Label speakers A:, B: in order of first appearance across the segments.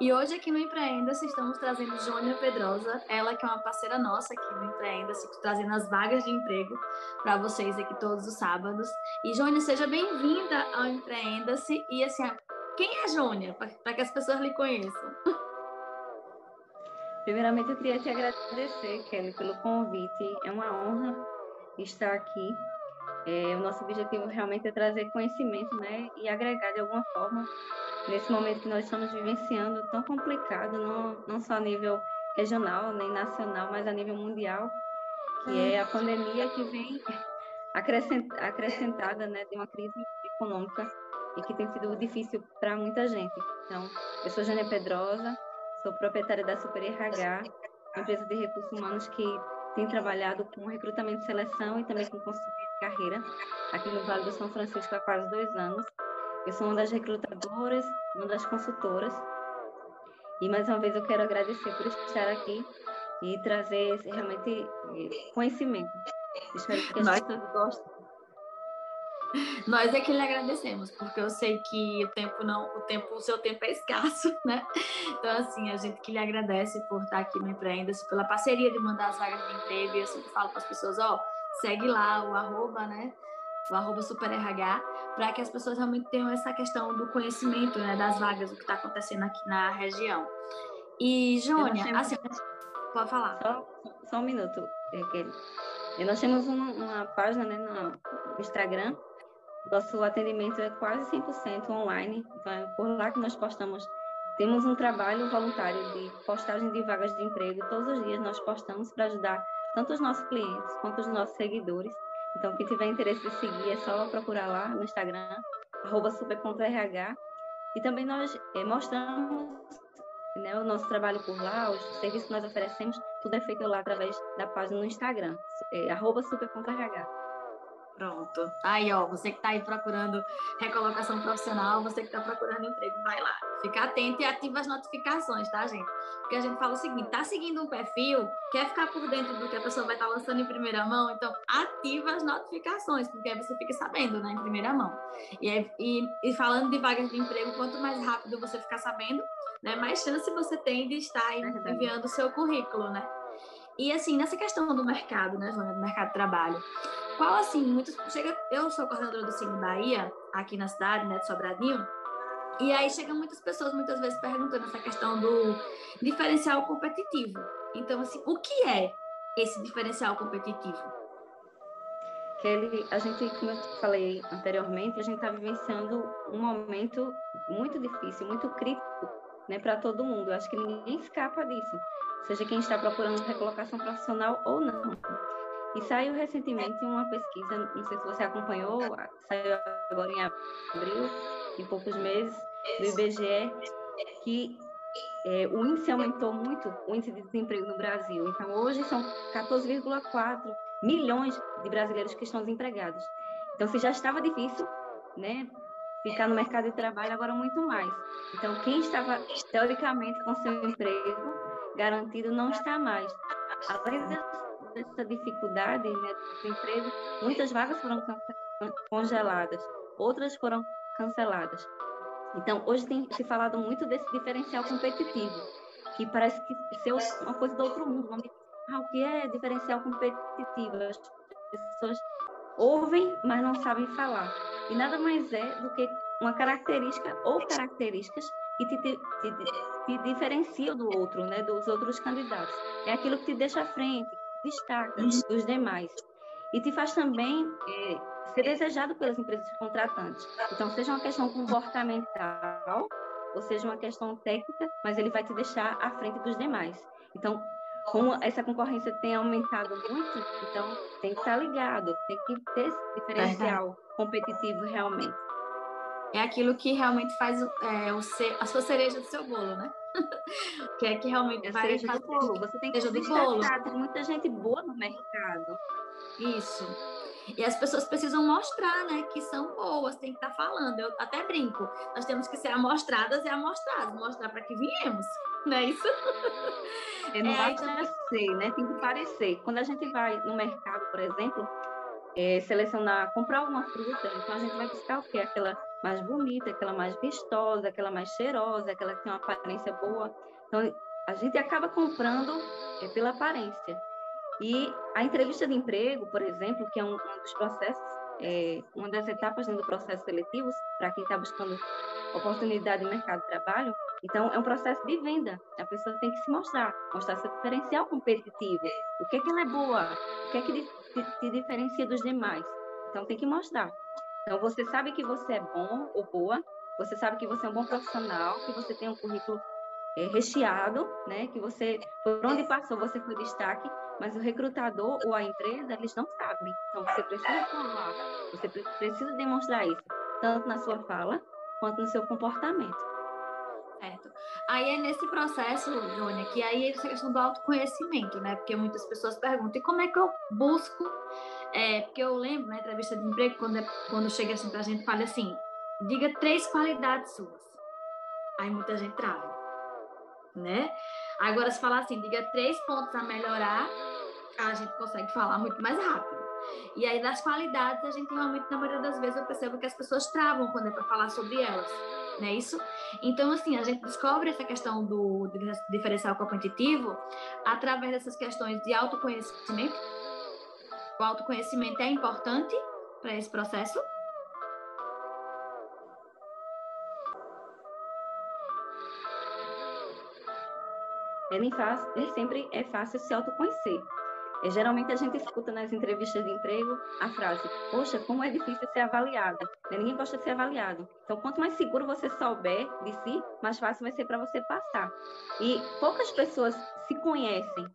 A: E hoje aqui no Empreenda-se estamos trazendo Jônia Pedrosa, ela que é uma parceira nossa aqui no Empreenda-se, trazendo as vagas de emprego para vocês aqui todos os sábados. E Jônia, seja bem-vinda ao Empreenda-se. E assim, quem é Jônia? Para que as pessoas lhe conheçam.
B: Primeiramente, eu queria te agradecer, Kelly, pelo convite. É uma honra estar aqui. É, o nosso objetivo realmente é trazer conhecimento né, e agregar de alguma forma nesse momento que nós estamos vivenciando tão complicado, não, não só a nível regional nem nacional, mas a nível mundial, que é a pandemia que vem acrescentada né, de uma crise econômica e que tem sido difícil para muita gente. Então, eu sou Jânia Pedrosa, sou proprietária da Super RH, empresa de recursos humanos que tem trabalhado com recrutamento e seleção e também com consultoria de carreira aqui no Vale do São Francisco há quase dois anos. Eu sou uma das recrutadoras, uma das consultoras. E mais uma vez eu quero agradecer por estar aqui e trazer realmente conhecimento. Espero que as Nós... pessoas gostem.
A: Nós é que lhe agradecemos, porque eu sei que o tempo não, o tempo, o seu tempo é escasso, né? Então, assim, a gente que lhe agradece por estar aqui no Empreenda-se, pela parceria de mandar as vagas de emprego, e eu sempre falo para as pessoas, ó, segue lá o arroba, né? O arroba superRH, para que as pessoas realmente tenham essa questão do conhecimento, né, das vagas, o que está acontecendo aqui na região. E, Jônia, assim, pode falar.
B: Só, só um minuto, Kelly. Nós temos uma, uma página né, no Instagram, nosso atendimento é quase 100% online, então é por lá que nós postamos. Temos um trabalho voluntário de postagem de vagas de emprego. Todos os dias nós postamos para ajudar tanto os nossos clientes quanto os nossos seguidores. Então, quem tiver interesse de seguir, é só procurar lá no Instagram, super.rh. E também nós é, mostramos né, o nosso trabalho por lá, os serviços que nós oferecemos, tudo é feito lá através da página no Instagram, é, super.rh.
A: Pronto. Aí, ó, você que está aí procurando recolocação profissional, você que está procurando emprego, vai lá. Fica atento e ativa as notificações, tá, gente? Porque a gente fala o seguinte: tá seguindo um perfil, quer ficar por dentro do que a pessoa vai estar tá lançando em primeira mão, então ativa as notificações, porque aí você fica sabendo, né, em primeira mão. E, é, e, e falando de vagas de emprego, quanto mais rápido você ficar sabendo, né, mais chance você tem de estar enviando o seu currículo, né? E assim, nessa questão do mercado, né, Joana, do mercado de trabalho, qual assim, muitos. Chega, eu sou coordenadora do Cine Bahia, aqui na cidade, né, de Sobradinho, e aí chegam muitas pessoas, muitas vezes, perguntando essa questão do diferencial competitivo. Então, assim, o que é esse diferencial competitivo?
B: Kelly, a gente, como eu falei anteriormente, a gente está vivenciando um momento muito difícil, muito crítico né, para todo mundo. Eu acho que ninguém escapa disso seja quem está procurando recolocação profissional ou não. E saiu recentemente uma pesquisa, não sei se você acompanhou, saiu agora em abril, em poucos meses, do IBGE, que é, o índice aumentou muito, o índice de desemprego no Brasil. Então, hoje são 14,4 milhões de brasileiros que estão desempregados. Então, se já estava difícil, né, ficar no mercado de trabalho, agora muito mais. Então, quem estava, teoricamente, com seu emprego, garantido não está mais. Além dessa dificuldade né, do emprego, muitas vagas foram congeladas, outras foram canceladas. Então, hoje tem se falado muito desse diferencial competitivo, que parece que ser uma coisa do outro mundo. Ah, o que é diferencial competitivo? As pessoas ouvem, mas não sabem falar. E nada mais é do que uma característica ou características que te, te, te, te diferencia do outro, né, dos outros candidatos. É aquilo que te deixa à frente, destaca dos demais. E te faz também é, ser desejado pelas empresas contratantes. Então, seja uma questão comportamental, ou seja uma questão técnica, mas ele vai te deixar à frente dos demais. Então, como essa concorrência tem aumentado muito, então tem que estar ligado, tem que ter esse diferencial competitivo realmente
A: é aquilo que realmente faz é, o ser, a sua cereja do seu bolo, né? que é que realmente é
B: vai fazer... do bolo. Você tem que cereja do bolo. Tem muita gente boa no mercado.
A: Isso. E as pessoas precisam mostrar, né, que são boas, tem que estar tá falando. Eu até brinco. Nós temos que ser amostradas e amostradas, mostrar para que viemos, não é isso?
B: É, não é, basta então... ser, né? Tem que parecer. Quando a gente vai no mercado, por exemplo, é, selecionar, comprar alguma fruta, então a gente vai buscar o quê? Aquela mais bonita, aquela mais vistosa, aquela mais cheirosa, aquela que tem uma aparência boa. Então, a gente acaba comprando é, pela aparência. E a entrevista de emprego, por exemplo, que é um, um dos processos, é, uma das etapas do processo seletivo, para quem está buscando oportunidade no mercado de trabalho, então é um processo de venda. A pessoa tem que se mostrar, mostrar seu diferencial competitivo. O que é que ela é boa? O que é que te diferencia dos demais? Então tem que mostrar. Então você sabe que você é bom ou boa, você sabe que você é um bom profissional, que você tem um currículo é, recheado, né? Que você, por onde passou, você foi destaque, mas o recrutador ou a empresa, eles não sabem. Então, você precisa falar, você precisa demonstrar isso, tanto na sua fala, quanto no seu comportamento.
A: Aí é nesse processo, Jônia, que aí essa questão do autoconhecimento, né? Porque muitas pessoas perguntam, e como é que eu busco? É, porque eu lembro na entrevista de emprego, quando, é, quando chega assim pra gente, fala assim, diga três qualidades suas. Aí muita gente trava né? Agora, se falar assim, diga três pontos a melhorar, a gente consegue falar muito mais rápido. E aí, das qualidades, a gente realmente, na maioria das vezes, eu percebo que as pessoas travam quando é para falar sobre elas, não é isso? Então, assim, a gente descobre essa questão do diferencial competitivo através dessas questões de autoconhecimento. O autoconhecimento é importante para esse processo,
B: é nem, fácil, nem sempre é fácil se autoconhecer. É, geralmente a gente escuta nas entrevistas de emprego a frase: Poxa, como é difícil ser avaliado. Né, ninguém gosta de ser avaliado. Então, quanto mais seguro você souber de si, mais fácil vai ser para você passar. E poucas pessoas se conhecem.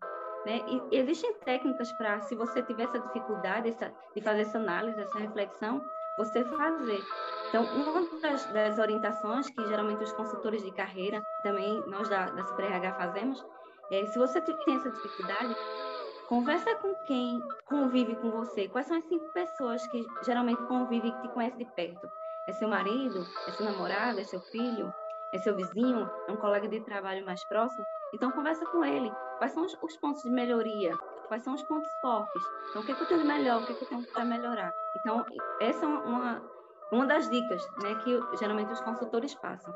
B: Né? E existem técnicas para, se você tiver essa dificuldade essa, de fazer essa análise, essa reflexão, você fazer. Então, uma das, das, orientações que geralmente os consultores de carreira, também nós da, da SuperRH fazemos, é se você tem essa dificuldade, conversa com quem convive com você. Quais são as cinco pessoas que geralmente convivem e te conhecem de perto? É seu marido? É seu namorado? É seu filho? É seu vizinho? É um colega de trabalho mais próximo? Então, conversa com ele. Quais são os, os pontos de melhoria? Quais são os pontos fortes? Então, o que, é que eu tenho de melhor? O que, é que eu tenho para melhorar? Então, essa é uma, uma das dicas né, que geralmente os consultores passam.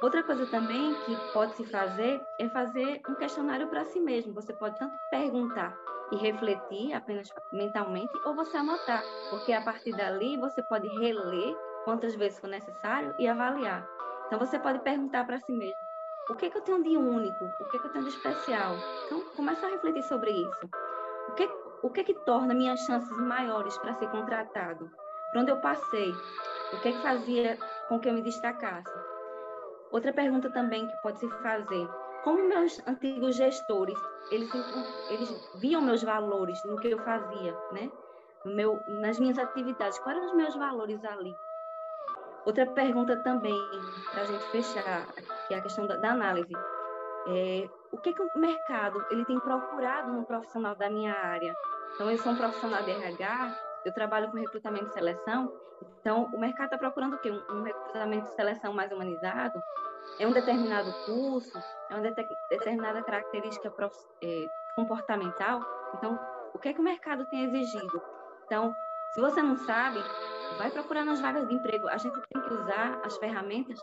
B: Outra coisa também que pode se fazer é fazer um questionário para si mesmo. Você pode tanto perguntar e refletir apenas mentalmente, ou você anotar, porque a partir dali você pode reler quantas vezes for necessário e avaliar. Então você pode perguntar para si mesmo: o que, é que eu tenho de único? O que, é que eu tenho de especial? Então começa a refletir sobre isso. O que, o que, é que torna minhas chances maiores para ser contratado? Por onde eu passei? O que, é que fazia com que eu me destacasse? Outra pergunta também que pode se fazer: como meus antigos gestores, eles, eles viam meus valores no que eu fazia, né? No meu, nas minhas atividades, quais eram os meus valores ali? Outra pergunta também, para a gente fechar, que é a questão da, da análise. É, o que, que o mercado ele tem procurado no profissional da minha área? Então, eu sou um profissional de RH, eu trabalho com recrutamento e seleção, então o mercado está procurando o quê? Um, recrutamento e seleção mais humanizado? É um determinado curso? É uma de determinada característica é, comportamental? Então, o que é que o mercado tem exigido? Então, se você não sabe, vai procurar nas vagas de emprego. A gente tem que usar as ferramentas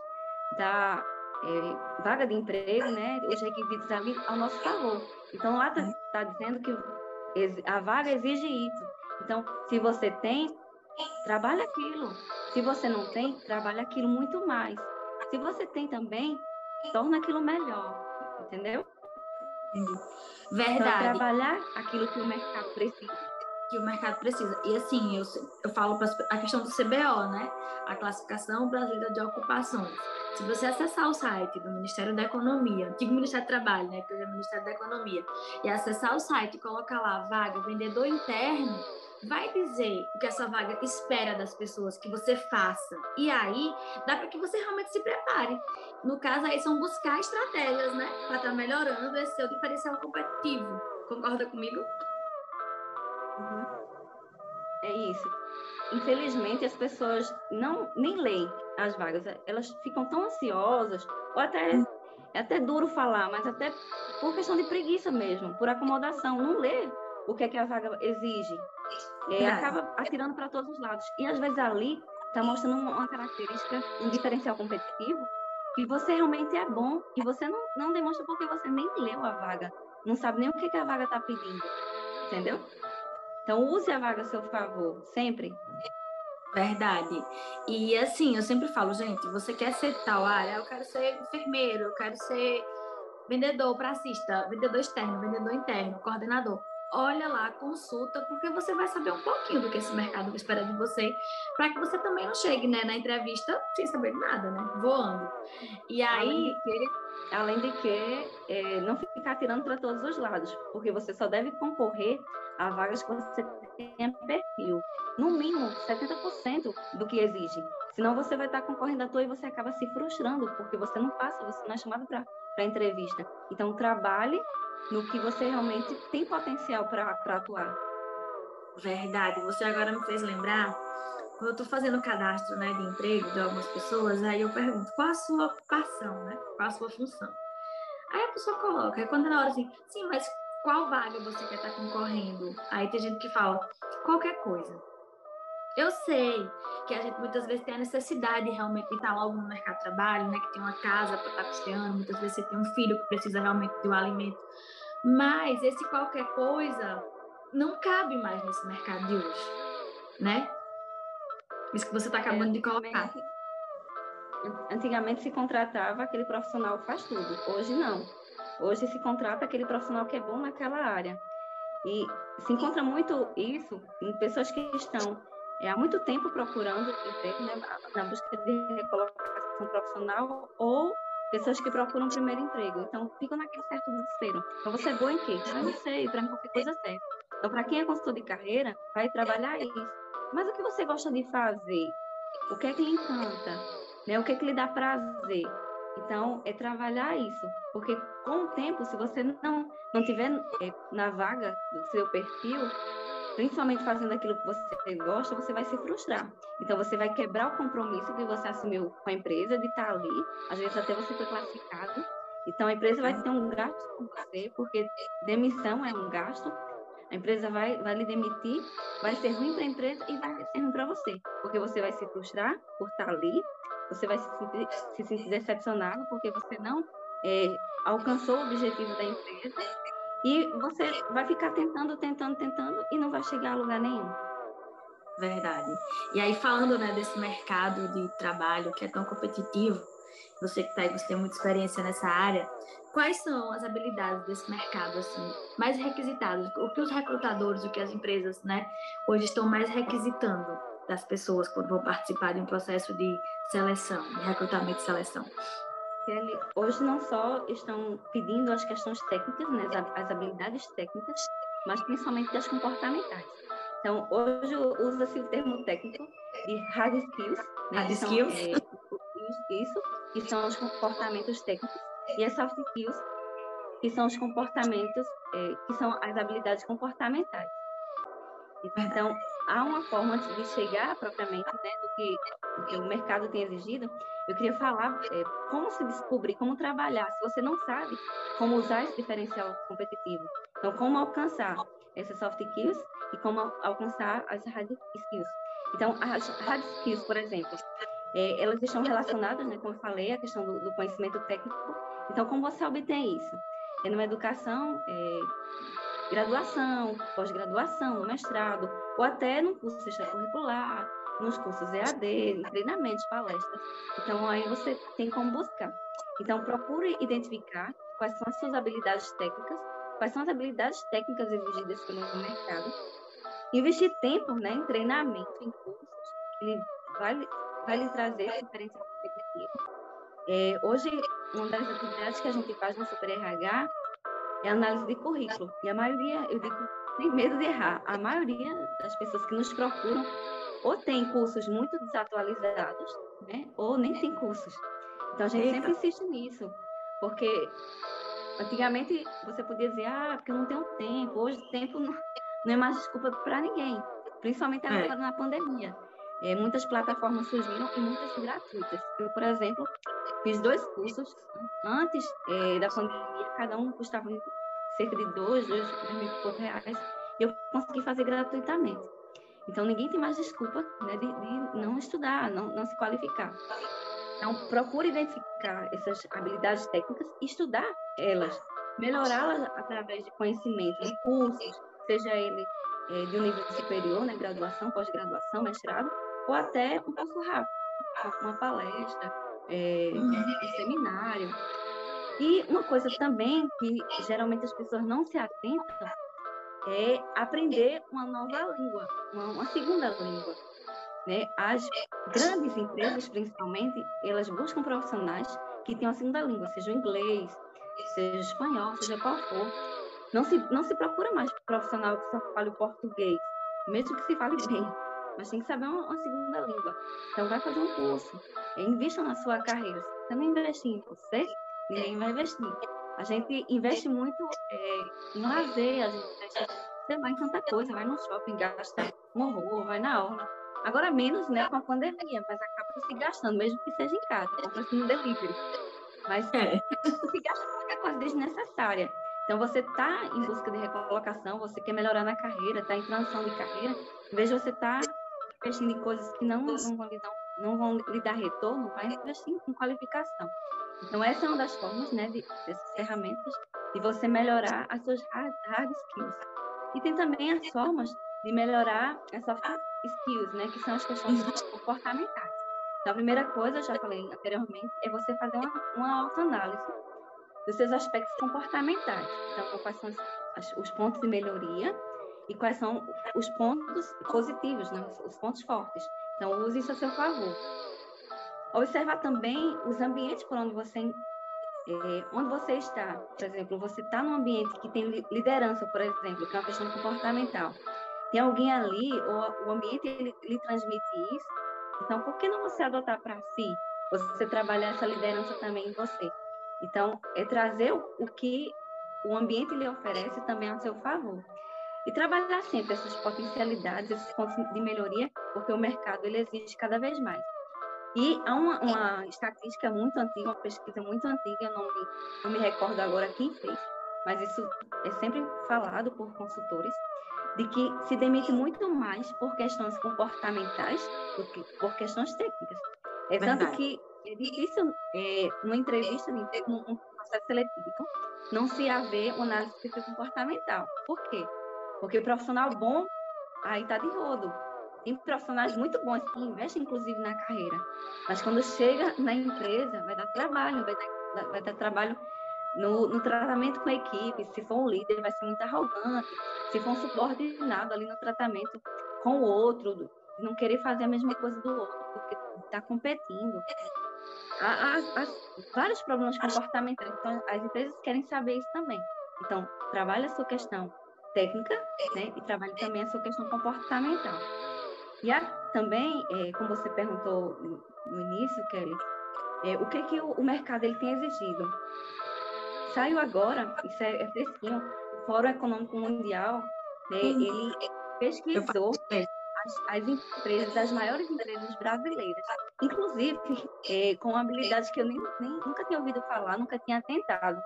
B: da é, vaga de emprego, né, os requisitos ali ao nosso favor. Então, lá está tá dizendo que a vaga exige isso. Então, se você tem, trabalha aquilo. Se você não tem, trabalha aquilo muito mais. Se você tem também, torna aquilo melhor. Entendeu?
A: Entendi. Verdade.
B: Então, trabalhar aquilo que o mercado precisa
A: que o mercado precisa. E assim, eu, eu falo para a questão do CBO, né? A classificação brasileira de ocupações. Se você acessar o site do Ministério da Economia, antigo Ministério do Trabalho, né, que hoje é o Ministério da Economia, e acessar o site e colocar lá vaga vendedor interno, vai dizer o que essa vaga espera das pessoas que você faça. E aí, dá para que você realmente se prepare. No caso aí são buscar estratégias, né, para estar tá melhorando esse seu diferencial competitivo. Concorda comigo?
B: Uhum. É isso. Infelizmente, as pessoas não nem leem as vagas. Elas ficam tão ansiosas, ou até é até duro falar, mas até por questão de preguiça mesmo, por acomodação, não lê o que é que a vaga exige. É, acaba atirando para todos os lados. E às vezes ali está mostrando uma característica, um diferencial competitivo que você realmente é bom e você não, não demonstra porque você nem leu a vaga, não sabe nem o que, que a vaga está pedindo, entendeu? Então, use a vaga a seu favor, sempre.
A: Verdade. E assim, eu sempre falo, gente, você quer ser tal área? Eu quero ser enfermeiro, eu quero ser vendedor, pracista, vendedor externo, vendedor interno, coordenador olha lá, consulta, porque você vai saber um pouquinho do que esse mercado espera de você, para que você também não chegue né, na entrevista sem saber nada, né? Voando. E aí.
B: Além de que, além de que é, não ficar tirando para todos os lados, porque você só deve concorrer a vagas que você tenha perfil. No mínimo, 70% do que exige. Senão você vai estar concorrendo à toa e você acaba se frustrando, porque você não passa, você não é chamado para entrevista. Então, trabalhe no que você realmente tem potencial para atuar.
A: Verdade. Você agora me fez lembrar, quando eu estou fazendo cadastro né, de emprego de algumas pessoas, aí eu pergunto qual a sua ocupação, né? Qual a sua função? Aí a pessoa coloca, aí quando na hora assim, sim, mas qual vaga você quer estar tá concorrendo? Aí tem gente que fala, qualquer coisa. Eu sei que a gente muitas vezes tem a necessidade realmente de estar logo no mercado de trabalho, né? Que tem uma casa para estar tá custeando, muitas vezes você tem um filho que precisa realmente do alimento. Mas esse qualquer coisa não cabe mais nesse mercado de hoje, né? Isso que você está acabando de colocar.
B: Antigamente se contratava aquele profissional que faz tudo, hoje não. Hoje se contrata aquele profissional que é bom naquela área. E se encontra muito isso em pessoas que estão é, há muito tempo procurando emprego, né, na busca de recolocação profissional ou pessoas que procuram primeiro emprego. Então, ficam naquele certo desespero. Então, você é boa em quê? Ah, não sei, para mim qualquer coisa serve. Então, para quem é consultor de carreira, vai trabalhar isso. Mas o que você gosta de fazer? O que é que lhe encanta? Né? O que é que lhe dá prazer? Então, é trabalhar isso. Porque com o tempo, se você não, não tiver é, na vaga do seu perfil, principalmente fazendo aquilo que você gosta, você vai se frustrar. Então, você vai quebrar o compromisso que você assumiu com a empresa de estar ali, às vezes até você foi classificado. Então, a empresa vai ter um gasto com você, porque demissão é um gasto. A empresa vai, vai lhe demitir, vai ser ruim para a empresa e vai ser ruim para você, porque você vai se frustrar por estar ali, você vai se sentir, se sentir decepcionado porque você não é, alcançou o objetivo da empresa e você vai ficar tentando, tentando, tentando e não vai chegar a lugar nenhum.
A: Verdade. E aí, falando né, desse mercado de trabalho que é tão competitivo, você que está aí, você tem muita experiência nessa área, quais são as habilidades desse mercado assim mais requisitadas? O que os recrutadores, o que as empresas, né, hoje estão mais requisitando das pessoas quando vão participar de um processo de seleção, de recrutamento e seleção?
B: Ele, hoje não só estão pedindo as questões técnicas, né, as habilidades técnicas, mas principalmente as comportamentais. Então, hoje usa-se o termo técnico de hard skills.
A: Né, hard skills?
B: é, isso, que são os comportamentos técnicos, e as soft skills, que são os comportamentos, é, que são as habilidades comportamentais. Então, há uma forma de chegar propriamente né, do, que, do que o mercado tem exigido. Eu queria falar é, como se descobrir, como trabalhar, se você não sabe como usar esse diferencial competitivo. Então, como alcançar essas soft skills e como alcançar as hard skills. Então, as hard skills, por exemplo, é, elas estão relacionadas, né, como eu falei, a questão do, do conhecimento técnico. Então, como você obtém isso? É numa educação é, graduação, pós-graduação, mestrado, ou até no curso extracurricular, nos cursos EAD, treinamentos, palestras. Então, aí você tem como buscar. Então, procure identificar quais são as suas habilidades técnicas, quais são as habilidades técnicas exigidas pelo mercado. Investir tempo né, em treinamento, em cursos, que vai, vai lhe trazer referência competitiva. É, hoje, uma das atividades que a gente faz no Super RH é análise de currículo. E a maioria, eu digo, tem medo de errar. A maioria das pessoas que nos procuram ou tem cursos muito desatualizados, né? Ou nem tem cursos. Então a gente Eita. sempre insiste nisso, porque antigamente você podia dizer, ah, porque eu não tenho tempo. Hoje o tempo não, não é mais desculpa para ninguém, principalmente agora é. na pandemia. É, muitas plataformas surgiram e muitas gratuitas. Eu, por exemplo, fiz dois cursos antes é, da pandemia, cada um custava cerca de dois, dois, dois mil e poucos reais. E eu consegui fazer gratuitamente. Então, ninguém tem mais desculpa né, de, de não estudar, não, não se qualificar. Então, procure identificar essas habilidades técnicas e estudar elas, melhorá-las através de conhecimento, de cursos, seja ele é, de um nível superior, né, graduação, pós-graduação, mestrado, ou até um curso rápido, uma palestra, é, um seminário. E uma coisa também que geralmente as pessoas não se atentam é aprender uma nova língua, uma, segunda língua. Né? As grandes empresas, principalmente, elas buscam profissionais que tenham a segunda língua, seja o inglês, seja o espanhol, seja qual for. Não se, não se procura mais profissional que só fale o português, mesmo que se fale bem, mas tem que saber uma, uma segunda língua. Então, vai fazer um curso, invista na sua carreira. Você não investir em você, ninguém vai investir. A gente investe muito é, em lazer, a gente investe, você vai em tanta coisa, vai no shopping, gasta um horror, vai na aula. Agora menos, né, com a pandemia, mas acaba se gastando, mesmo que seja em casa, compra assim no delivery. Mas é. se gasta muita coisa desnecessária. Então, você está em busca de recolocação, você quer melhorar na carreira, está em transição de carreira, em vez de você estar tá investindo em coisas que não, não, vão lhe dar, não vão lhe dar retorno, vai investir em qualificação. Então, essa é uma das formas, né, de, dessas ferramentas, de você melhorar as suas hard, hard skills. E tem também as formas de melhorar as soft skills, né, que são as questões comportamentais. Então, a primeira coisa, já falei anteriormente, é você fazer uma, uma autoanálise dos seus aspectos comportamentais. Então, quais são os, os pontos de melhoria e quais são os pontos positivos, né, os pontos fortes. Então, use isso a seu favor. Observar também os ambientes por onde você é, onde você está. Por exemplo, você está num ambiente que tem liderança, por exemplo, que é uma questão comportamental. Tem alguém ali, ou o ambiente ele, transmite isso. Então, por que não você adotar para si? Você trabalhar essa liderança também em você. Então, é trazer o, o que o ambiente lhe oferece também a seu favor. E trabalhar sempre essas potencialidades, esses pontos de melhoria, porque o mercado ele exige cada vez mais. E há uma, uma, estatística muito antiga, uma pesquisa muito antiga, não me, não me recordo agora quem fez, mas isso é sempre falado por consultores, de que se demite muito mais por questões comportamentais do que por questões técnicas. É Verdade. tanto que é difícil, é, numa entrevista, num processo seletivo, não se haver uma análise comportamental. Por quê? Porque o profissional bom, aí está de rodo. Tem profissionais muito bons que investem, inclusive, na carreira. Mas quando chega na empresa, vai dar trabalho, vai dar, vai dar trabalho no, no, tratamento com a equipe. Se for um líder, vai ser muito arrogante. Se for um subordinado ali no tratamento com o outro, não querer fazer a mesma coisa do outro, porque está competindo. Há, há, há, vários problemas comportamentais. Então, as empresas querem saber isso também. Então, trabalhe a sua questão técnica né, e trabalhe também a sua questão comportamental. E há também, é, como você perguntou no início, Kelly, é, o que que o, o, mercado ele tem exigido? Saiu agora, isso é, é fresquinho, o Fórum Econômico Mundial, né, ele pesquisou as, as, empresas, as maiores empresas brasileiras, inclusive é, com habilidades que eu nem, nem, nunca tinha ouvido falar, nunca tinha tentado.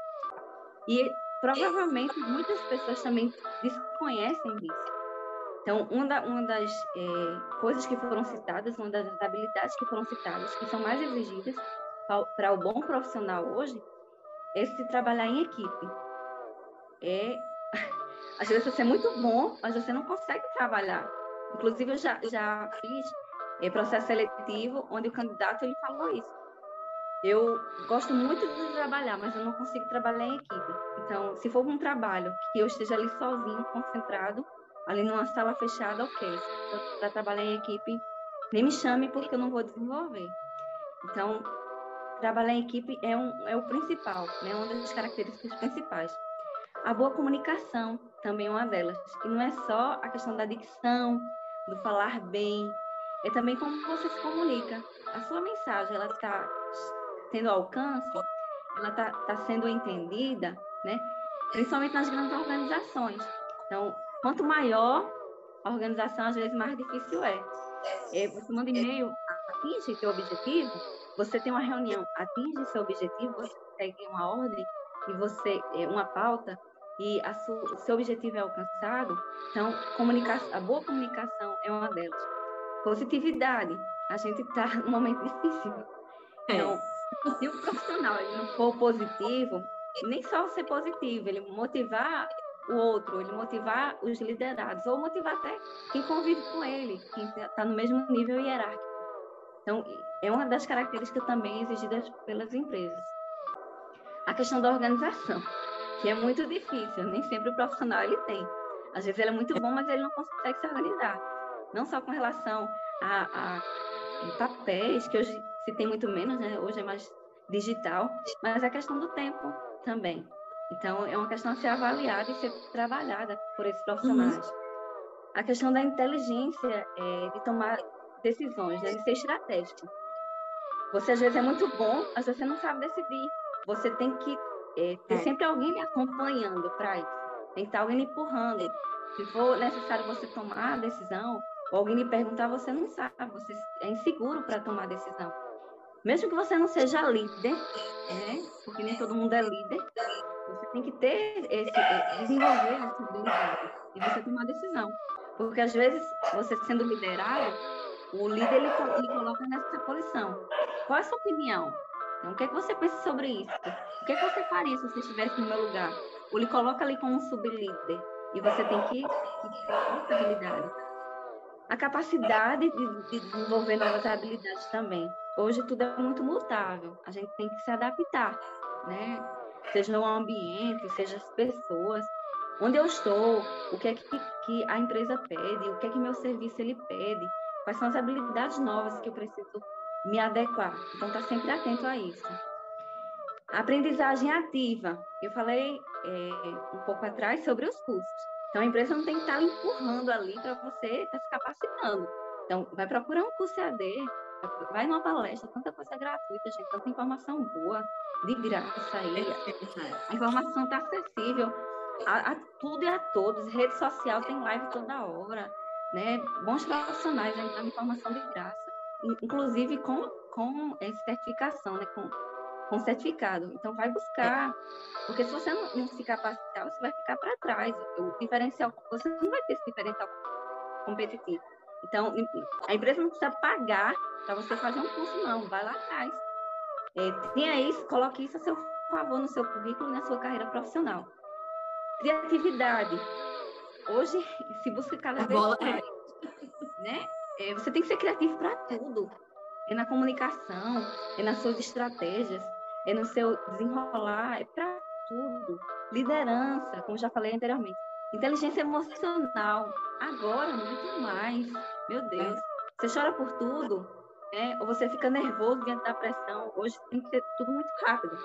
B: E provavelmente muitas pessoas também desconhecem disso. Então, uma, da, uma das é, coisas que foram citadas, uma das habilidades que foram citadas, que são mais exigidas para o bom profissional hoje, é se trabalhar em equipe. É, às vezes você é muito bom, mas você não consegue trabalhar. Inclusive, eu já, já fiz é, processo seletivo, onde o candidato ele falou isso. Eu gosto muito de trabalhar, mas eu não consigo trabalhar em equipe. Então, se for um trabalho que eu esteja ali sozinho, concentrado, ali numa sala fechada, ok. Para trabalhar em equipe, nem me chame porque eu não vou desenvolver. Então, trabalhar em equipe é, um, é o principal, né? uma das características principais. A boa comunicação também é uma delas. E não é só a questão da dicção, do falar bem, é também como você se comunica. A sua mensagem, ela está tendo alcance, ela está tá sendo entendida, né? principalmente nas grandes organizações. Então, Quanto maior a organização, às vezes mais difícil é. é você manda e-mail, atinge seu objetivo, você tem uma reunião, atinge seu objetivo, você segue uma ordem e você é, uma pauta e o seu objetivo é alcançado. Então, comunicação, a boa comunicação é é uma delas. Positividade. A gente está num momento difícil. É. Então, se o profissional ele não for positivo, nem só ser positivo, ele motivar o outro, ele motivar os liderados, ou motivar até quem convive com ele, quem está no mesmo nível hierárquico. Então, é uma das características também exigidas pelas empresas. A questão da organização, que é muito difícil, nem sempre o profissional ele tem. Às vezes ele é muito bom, mas ele não consegue se organizar. Não só com relação a, a papéis, que hoje se tem muito menos, né? hoje é mais digital, mas a questão do tempo também. Então, é uma questão a ser avaliada e ser trabalhada por esses profissionais. Uhum. A questão da inteligência é, de tomar decisões, né, de ser estratégico. Você, às vezes, é muito bom, mas você não sabe decidir. Você tem que é, ter é. sempre alguém lhe acompanhando para isso. Tem que estar alguém lhe empurrando. Se for necessário você tomar a decisão, ou alguém lhe perguntar, você não sabe, você é inseguro para tomar a decisão. Mesmo que você não seja líder, é, porque nem todo mundo é líder, tem que ter esse, é, desenvolver essa habilidade e você tomar decisão. Porque às vezes, você sendo liderado, o líder ele, ele coloca nessa posição. Qual é a sua opinião? Então, o que, é que você pensa sobre isso? O que, é que você faria se você estivesse no meu lugar? Ou ele coloca ali como um sublíder e você tem que habilidade. A capacidade de, de desenvolver novas habilidades também. Hoje tudo é muito mutável, a gente tem que se adaptar, né? Seja no ambiente, seja as pessoas, onde eu estou, o que é que, que a empresa pede, o que é que meu serviço ele pede, quais são as habilidades novas que eu preciso me adequar. Então, tá sempre atento a isso. Aprendizagem ativa. Eu falei é, um pouco atrás sobre os cursos. Então, a empresa não tem que estar empurrando ali para você estar tá se capacitando. Então, vai procurar um curso AD, vai numa palestra, tanta coisa gratuita, gente, tanta informação boa de graça aí. A informação está acessível a, a, tudo e a todos. Rede social tem live toda hora, né? Bons profissionais aí dando informação de graça, inclusive com, com certificação, né? Com, com certificado. Então, vai buscar, porque se você não, não se capacitar, você vai ficar para trás. O diferencial, você não vai ter esse diferencial competitivo. Então, a empresa não precisa pagar para você fazer um curso, não. Vai lá atrás. É, tenha isso, coloque isso a seu favor no seu currículo e na sua carreira profissional. Criatividade. Hoje se busca cada vez mais. Né? É, você tem que ser criativo para tudo. É na comunicação, é nas suas estratégias, é no seu desenrolar, é para tudo. Liderança, como já falei anteriormente. Inteligência emocional. Agora, muito mais. Meu Deus. Você chora por tudo, né? ou você fica nervoso diante da pressão. Hoje tem que ser tudo muito rápido.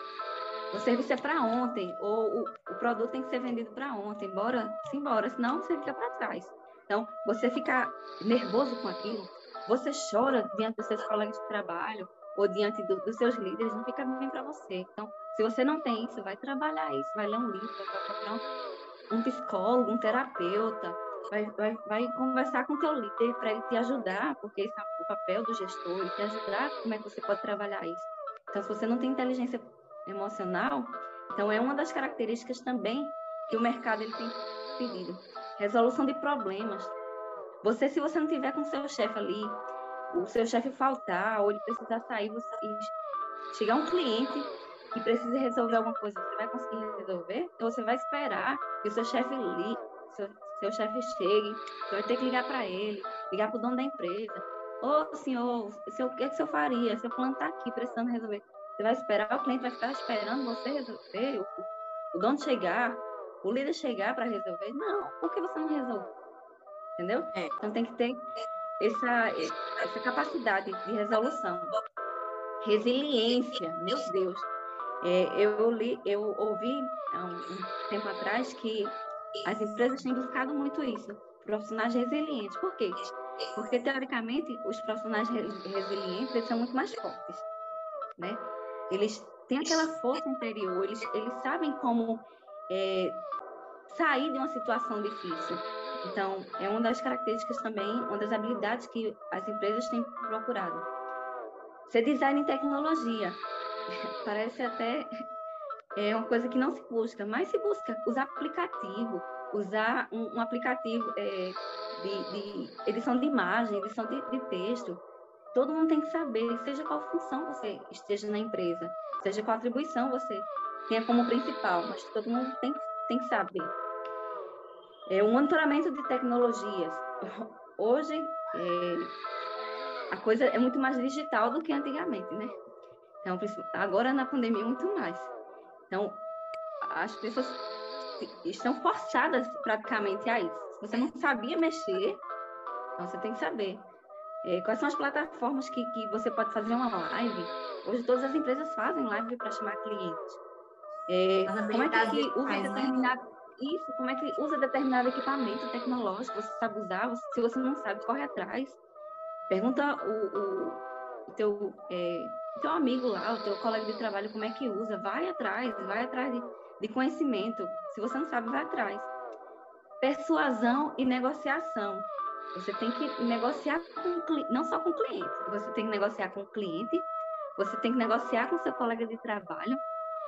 B: O serviço é para ontem, ou o, o, produto tem que ser vendido para ontem. Bora, embora, senão você fica para trás. Então, você fica nervoso com aquilo, você chora diante dos seus colegas de trabalho ou diante do, dos seus líderes, não fica bem para você. Então, se você não tem isso, vai trabalhar isso, vai ler um livro, vai procurar um, um psicólogo, um terapeuta, vai, vai, vai conversar com o teu líder para ele te ajudar, porque esse é o papel do gestor, te ajudar como é que você pode trabalhar isso. Então, se você não tem inteligência emocional, então é uma das características também que o mercado ele tem pedido. Resolução de problemas. Você, se você não tiver com seu chefe ali, o seu chefe faltar, ou ele precisar sair, você, chegar um cliente que precisa resolver alguma coisa, você vai conseguir resolver? Ou você vai esperar que o seu chefe ligue, seu, seu chefe chegue, você vai ter que ligar para ele, ligar para o dono da empresa. Ô, senhor, o que, é que o senhor faria? Seu plano está aqui, precisando resolver. Você vai esperar, o cliente vai ficar esperando você resolver, o, o dono chegar, o líder chegar para resolver? Não, por que você não resolve? Entendeu? É. Então tem que ter essa, essa capacidade de resolução. Resiliência, meu Deus. É, eu, li, eu ouvi há um, tempo atrás que as empresas têm buscado muito isso, profissionais resilientes. Por quê? Porque, teoricamente, os profissionais resilientes são muito mais fortes, né? Eles têm aquela força interior, eles, eles sabem como é, sair de uma situação difícil. Então, é uma das características também, uma das habilidades que as empresas têm procurado. Ser design em tecnologia. Parece até é uma coisa que não se busca, mas se busca usar aplicativo, usar um, um aplicativo é, de, de edição de imagem, edição de, de texto. Todo mundo tem que saber, seja qual função você esteja na empresa, seja qual atribuição você tenha como principal, mas todo mundo tem, tem que saber. É, o monitoramento de tecnologias. Hoje, é, a coisa é muito mais digital do que antigamente, né? Então, agora na pandemia, muito mais. Então, as pessoas estão forçadas praticamente a isso. Se você não sabia mexer, então você tem que saber. É, quais são as plataformas que, que você pode fazer uma live? Hoje todas as empresas fazem live para chamar clientes. É, como é que usa faz, né? determinado né? isso? Como é que usa determinado equipamento tecnológico? Você sabe usar? Você, se você não sabe, corre atrás. Pergunta o, o, o teu é, teu amigo lá, o teu colega de trabalho, como é que usa? Vai atrás, vai atrás de, de conhecimento. Se você não sabe, vai atrás. Persuasão e negociação. Você tem que negociar com não só com o cliente, você tem que negociar com o cliente, você tem que negociar com o seu colega de trabalho,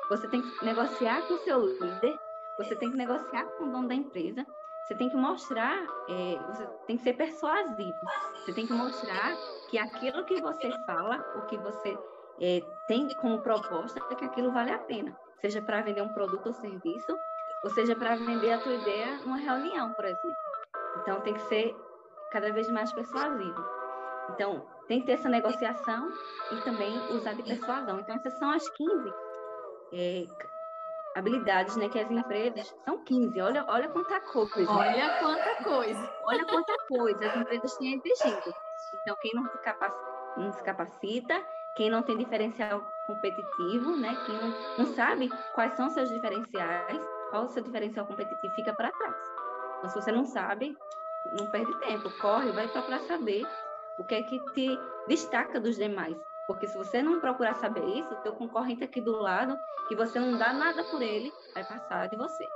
B: você tem que negociar com o seu líder, você tem que negociar com o dono da empresa, você tem que mostrar, é, você tem que ser persuasivo, você tem que mostrar que aquilo que você fala, o que você é, tem como proposta, é que aquilo vale a pena, seja para vender um produto ou serviço, ou seja para vender a tua ideia numa reunião, por exemplo. Então, tem que ser cada vez mais persuasivo. Então, tem que ter essa negociação e também usar de persuasão. Então, essas são as 15 é, habilidades né, que as empresas. São 15, olha, olha quanta coisa.
A: Olha quanta coisa.
B: Olha quanta coisa as empresas têm exigido. Então, quem não se, capacita, não se capacita, quem não tem diferencial competitivo, né, quem não, não sabe quais são seus diferenciais, qual o seu diferencial competitivo, fica para trás. Então, se você não sabe, não perde tempo, corre, vai procurar saber o que é que te destaca dos demais. Porque se você não procurar saber isso, o teu concorrente aqui do lado, que você não dá nada por ele, vai passar de você.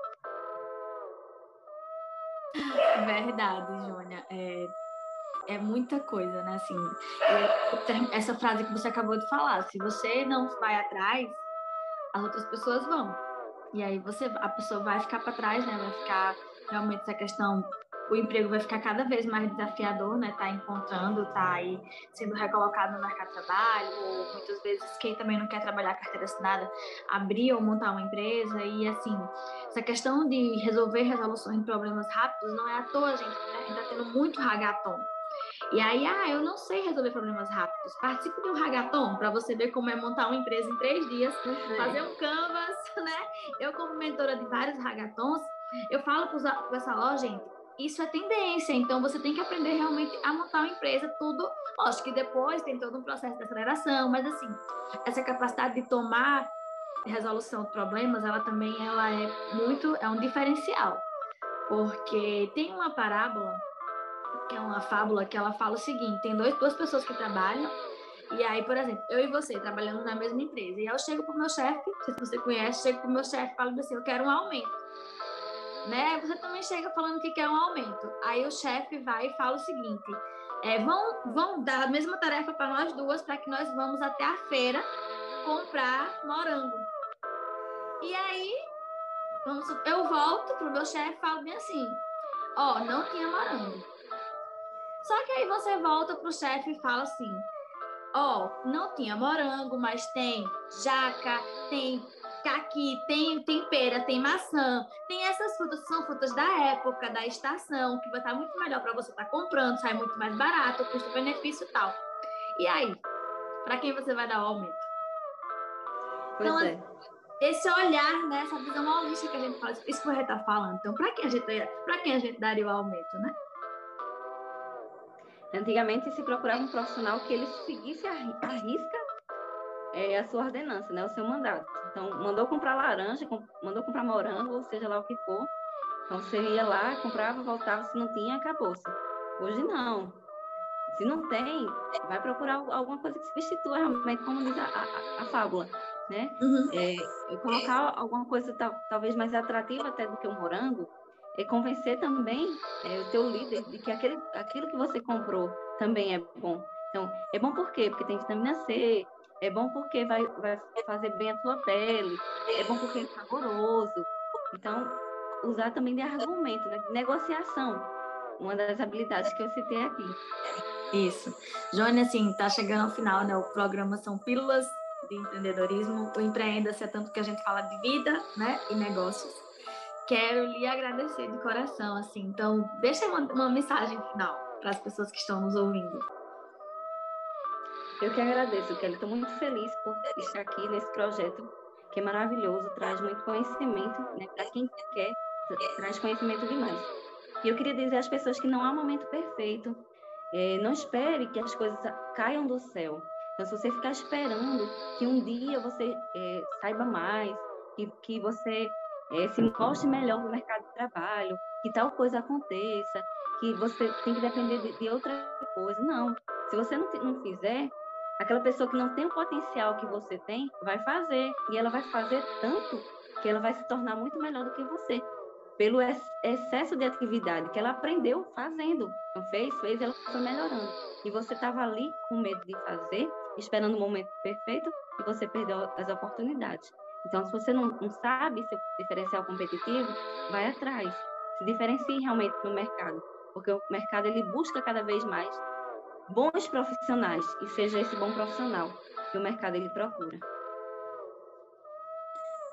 A: Verdade, Jônia. É, é muita coisa, né? Assim, essa frase que você acabou de falar, se você não vai atrás, as outras pessoas vão. E aí você, a pessoa vai ficar para trás, né? Vai ficar realmente essa questão o emprego vai ficar cada vez mais desafiador, né? Tá encontrando, tá aí sendo recolocado no mercado de trabalho, ou muitas vezes quem também não quer trabalhar carteira assinada, abrir ou montar uma empresa, e assim, essa questão de resolver resoluções de problemas rápidos não é à toa, gente, a gente tá tendo muito hackathon. E aí, ah, eu não sei resolver problemas rápidos. Participe de um hackathon para você ver como é montar uma empresa em três dias, uhum. fazer um canvas, né? Eu, como mentora de vários hackathons, eu falo para pessoal, ó, gente, isso é tendência, então você tem que aprender realmente a montar uma empresa, tudo. Lógico que depois tem todo um processo de aceleração, mas assim, essa capacidade de tomar resolução de problemas, ela também ela é muito, é um diferencial. Porque tem uma parábola, que é uma fábula, que ela fala o seguinte: tem dois, duas pessoas que trabalham, e aí, por exemplo, eu e você trabalhamos na mesma empresa, e eu chego para o meu chefe, se você conhece, chego para o meu chefe e falo assim: eu quero um aumento né? Você também chega falando que quer um aumento. Aí o chefe vai e fala o seguinte: é, vão, vão dar a mesma tarefa para nós duas, para que nós vamos até a feira comprar morango. E aí, vamos, eu volto pro meu chefe e falo bem assim: ó, oh, não tinha morango. Só que aí você volta pro chefe e fala assim: ó, oh, não tinha morango, mas tem jaca, tem Caqui, tem, tem pera, tem maçã, tem essas frutas são frutas da época, da estação, que vai estar muito melhor para você estar tá comprando, sai muito mais barato, custo-benefício e tal. E aí, para quem você vai dar o aumento?
B: Pois então, é.
A: esse olhar, né, essa visão holística que a gente faz, isso que você está falando. Então, para quem a gente para quem a gente daria o aumento, né?
B: Antigamente se procurava um profissional que ele seguisse a, a risca é, a sua ordenança, né, o seu mandato. Então, mandou comprar laranja, mandou comprar morango, ou seja lá o que for. Então, você ia lá, comprava, voltava, se não tinha, acabou-se. Hoje não. Se não tem, vai procurar alguma coisa que substitua realmente, como diz a, a, a fábula, né? Uhum. É, colocar alguma coisa tal, talvez mais atrativa até do que o morango, é convencer também é, o teu líder de que aquele, aquilo que você comprou também é bom. Então, é bom por quê? Porque tem vitamina C, é bom porque vai, vai fazer bem a tua pele, é bom porque é saboroso. Então, usar também de argumento, né? de negociação. uma das habilidades que eu citei aqui.
A: Isso. Joane, assim, tá chegando ao final, né? O programa são pílulas de empreendedorismo. O Empreenda-se é tanto que a gente fala de vida, né? E negócios. Quero lhe agradecer de coração, assim. Então, deixa uma, uma mensagem final para as pessoas que estão nos ouvindo.
B: Eu que agradeço, Kelly. Estou muito feliz por estar aqui nesse projeto que é maravilhoso, traz muito conhecimento, né? Para quem quer, traz conhecimento demais. E eu queria dizer às pessoas que não há momento perfeito. É, não espere que as coisas caiam do céu. Então, se você ficar esperando que um dia você é, saiba mais, que, que você é, se mostre melhor no mercado de trabalho, que tal coisa aconteça, que você tem que depender de, de outra coisa. Não. Se você não, não fizer, aquela pessoa que não tem o potencial que você tem vai fazer. E ela vai fazer tanto que ela vai se tornar muito melhor do que você. Pelo excesso de atividade que ela aprendeu fazendo. Então, fez, fez, ela foi melhorando. E você estava ali com medo de fazer, esperando o momento perfeito, e você perdeu as oportunidades. Então, se você não, não sabe seu diferencial competitivo, vai atrás. Se diferencie realmente no mercado, porque o mercado ele busca cada vez mais bons profissionais e seja esse bom profissional que o mercado ele procura.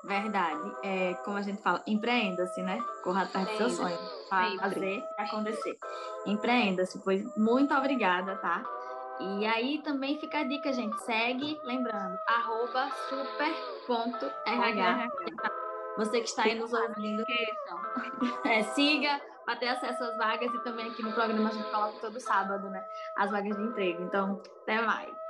A: Verdade. É, como a gente fala, empreenda-se, né? Corra atrás do seu sonho. Fazer acontecer. Empreenda-se. Pois muito obrigada, tá? E aí também fica a dica, gente. Segue, lembrando, arroba super.rh. Você que está aí nos ouvindo, é, siga para ter acesso às vagas e também aqui no programa a gente coloca todo sábado, né? As vagas de emprego. Então, até mais.